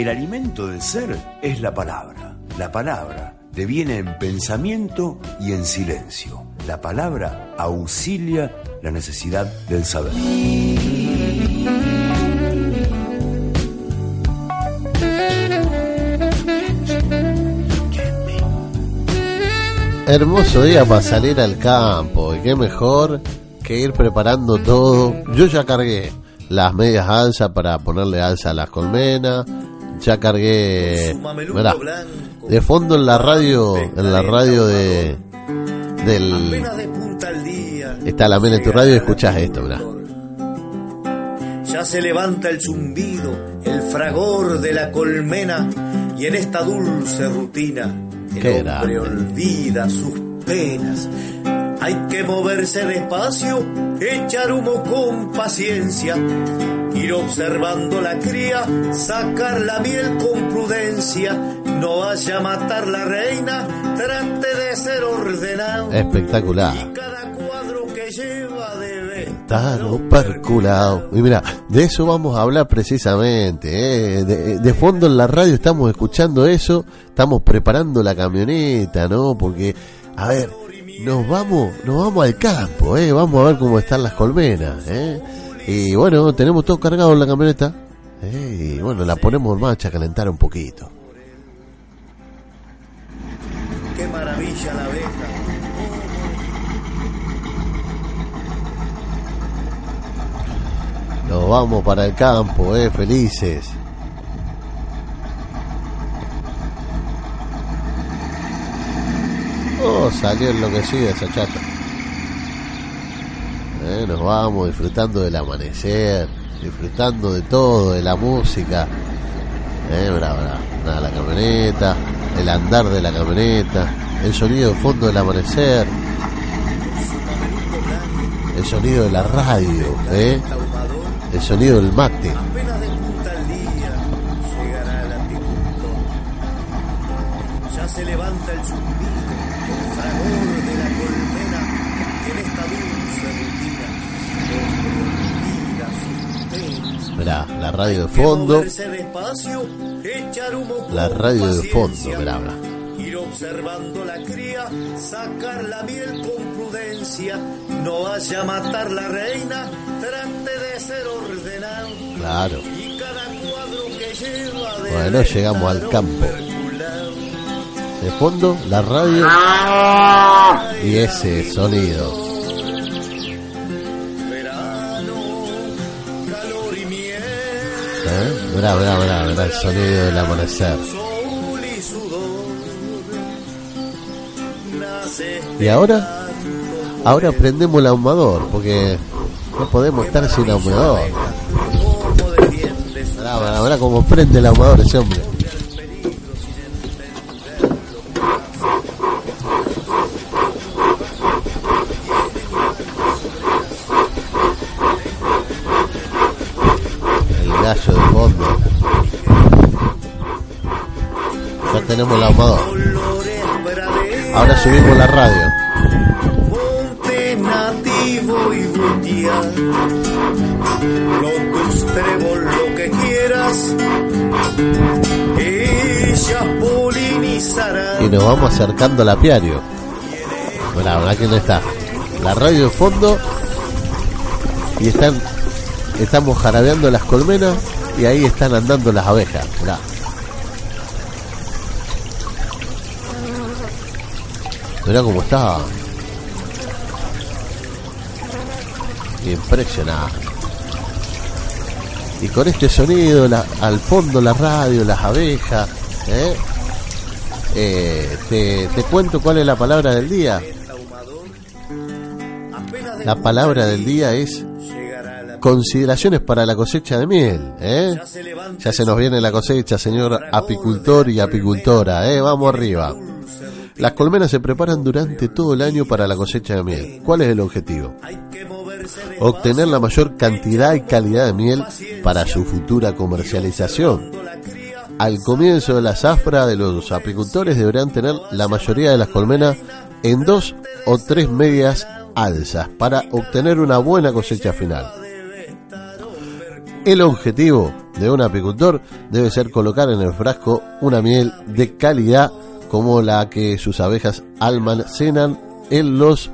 El alimento del ser es la palabra. La palabra deviene en pensamiento y en silencio. La palabra auxilia la necesidad del saber. Hermoso día para salir al campo. Y qué mejor que ir preparando todo. Yo ya cargué las medias alza para ponerle alza a las colmenas. Ya cargué. Mirá, de fondo en la radio, en la radio de del está la mena en tu radio y escuchás esto, mirá. Ya se levanta el zumbido, el fragor de la colmena y en esta dulce rutina el Qué hombre olvida sus penas. Hay que moverse despacio, echar humo con paciencia, ir observando la cría, sacar la miel con prudencia, no vaya a matar la reina, trate de ser ordenado. Espectacular. Y cada cuadro que lleva debe Estar perculado. Y mira, de eso vamos a hablar precisamente. ¿eh? De, de fondo en la radio estamos escuchando eso, estamos preparando la camioneta, ¿no? Porque, a ver, nos vamos, nos vamos al campo, ¿eh? Vamos a ver cómo están las colmenas, ¿eh? Y bueno, tenemos todo cargado en la camioneta. ¿eh? Y bueno, la ponemos en marcha a calentar un poquito. Qué maravilla la abeja. Nos vamos para el campo, ¿eh? Felices. Oh, salió enloquecida esa chata. Eh, nos vamos disfrutando del amanecer, disfrutando de todo, de la música. Eh, bra, bra. La camioneta, el andar de la camioneta, el sonido de fondo del amanecer, el sonido de la radio, ¿eh? el sonido del mate. Apenas despunta el día, llegará el antipunto. Ya se levanta el zumbido, el fragor de la colmena, y en esta dulce rutina, el hombre olvida sus penas. Mirá, la radio de fondo, la radio de fondo, mirá. Ir observando la cría, sacar la miel con prudencia, no vaya a matar la reina, trate de ser ordenado. Claro. Y cada cuadro que lleva debe Bueno, llegamos al campo. De fondo, la radio y ese sonido. ¿Eh? Mirá, mirá, mirá, mirá el sonido del amanecer. y ahora, ahora prendemos el ahumador, porque no podemos estar sin ahumador. Mirá, mirá, mirá cómo prende el ahumador ese hombre. Tenemos el ahumador. Ahora subimos la radio. Y lo que quieras. Nos vamos acercando al apiario. Mirá, mirá quién está. La radio de fondo. Y están. Estamos jarabeando las colmenas. Y ahí están andando las abejas. Mirá. Mirá cómo está. Impresionante. Y con este sonido, la- al fondo la radio, las abejas, ¿eh? Eh, te, te cuento cuál es la palabra del día. La palabra del día es consideraciones para la cosecha de miel. ¿eh? Ya se nos viene la cosecha, señor apicultor y apicultora. ¿eh? Vamos arriba. Las colmenas se preparan durante todo el año para la cosecha de miel. ¿Cuál es el objetivo? Obtener la mayor cantidad y calidad de miel para su futura comercialización. Al comienzo de la zafra de los apicultores deberán tener la mayoría de las colmenas en dos o tres medias alzas para obtener una buena cosecha final. El objetivo de un apicultor debe ser colocar en el frasco una miel de calidad como la que sus abejas almacenan en los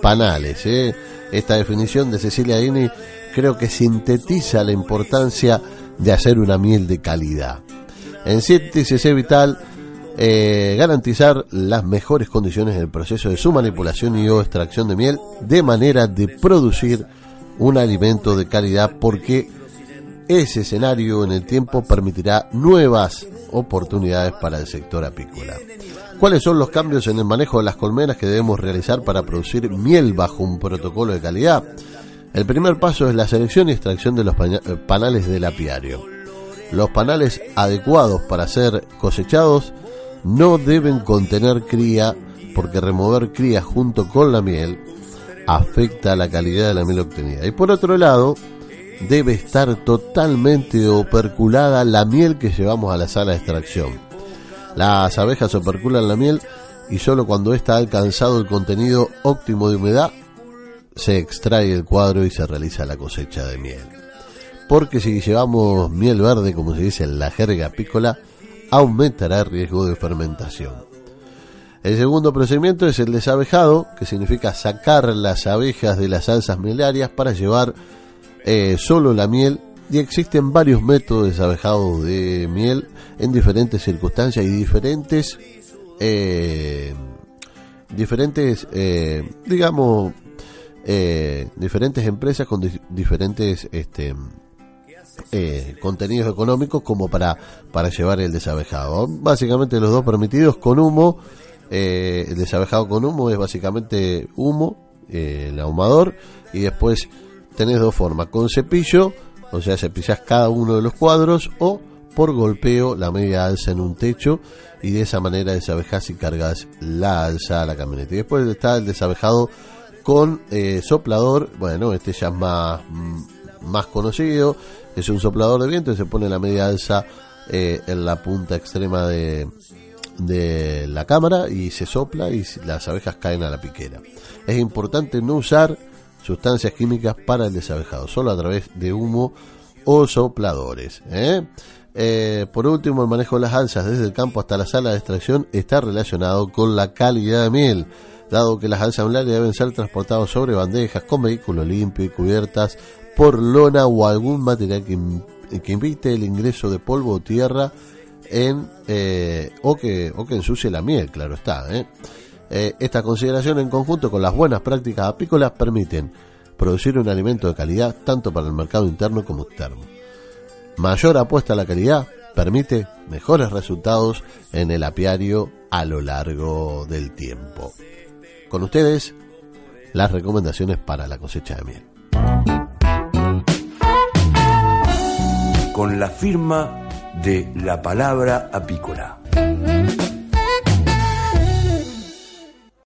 panales. ¿eh? Esta definición de Cecilia Dini creo que sintetiza la importancia de hacer una miel de calidad. En síntesis es vital eh, garantizar las mejores condiciones en el proceso de su manipulación y o extracción de miel de manera de producir un alimento de calidad porque ese escenario en el tiempo permitirá nuevas oportunidades para el sector apícola. ¿Cuáles son los cambios en el manejo de las colmenas que debemos realizar para producir miel bajo un protocolo de calidad? El primer paso es la selección y extracción de los eh, panales del apiario. Los panales adecuados para ser cosechados no deben contener cría porque remover cría junto con la miel afecta la calidad de la miel obtenida. Y por otro lado, debe estar totalmente operculada la miel que llevamos a la sala de extracción. Las abejas operculan la miel y solo cuando está alcanzado el contenido óptimo de humedad se extrae el cuadro y se realiza la cosecha de miel. Porque si llevamos miel verde, como se dice en la jerga apícola, aumentará el riesgo de fermentación. El segundo procedimiento es el desabejado, que significa sacar las abejas de las alzas mielarias para llevar eh, solo la miel y existen varios métodos de desabejado de miel en diferentes circunstancias y diferentes eh, diferentes eh, digamos diferentes empresas con diferentes este contenidos económicos como para para llevar el desabejado básicamente los dos permitidos con humo el desabejado con humo es básicamente humo el ahumador y después tenés dos formas, con cepillo, o sea, cepillas cada uno de los cuadros, o por golpeo la media alza en un techo y de esa manera desabejas y cargas la alza a la camioneta. Y después está el desabejado con eh, soplador, bueno, este ya es más, mm, más conocido, es un soplador de viento y se pone la media alza eh, en la punta extrema de, de la cámara y se sopla y las abejas caen a la piquera. Es importante no usar sustancias químicas para el desabejado, solo a través de humo o sopladores. ¿eh? Eh, por último, el manejo de las alzas desde el campo hasta la sala de extracción está relacionado con la calidad de miel, dado que las alzas mielarias deben ser transportadas sobre bandejas con vehículos limpios y cubiertas por lona o algún material que, que invite el ingreso de polvo o tierra en eh, o que o que ensucie la miel, claro está. ¿eh? Eh, esta consideración en conjunto con las buenas prácticas apícolas permiten producir un alimento de calidad tanto para el mercado interno como externo. Mayor apuesta a la calidad permite mejores resultados en el apiario a lo largo del tiempo. Con ustedes, las recomendaciones para la cosecha de miel. Con la firma de la palabra apícola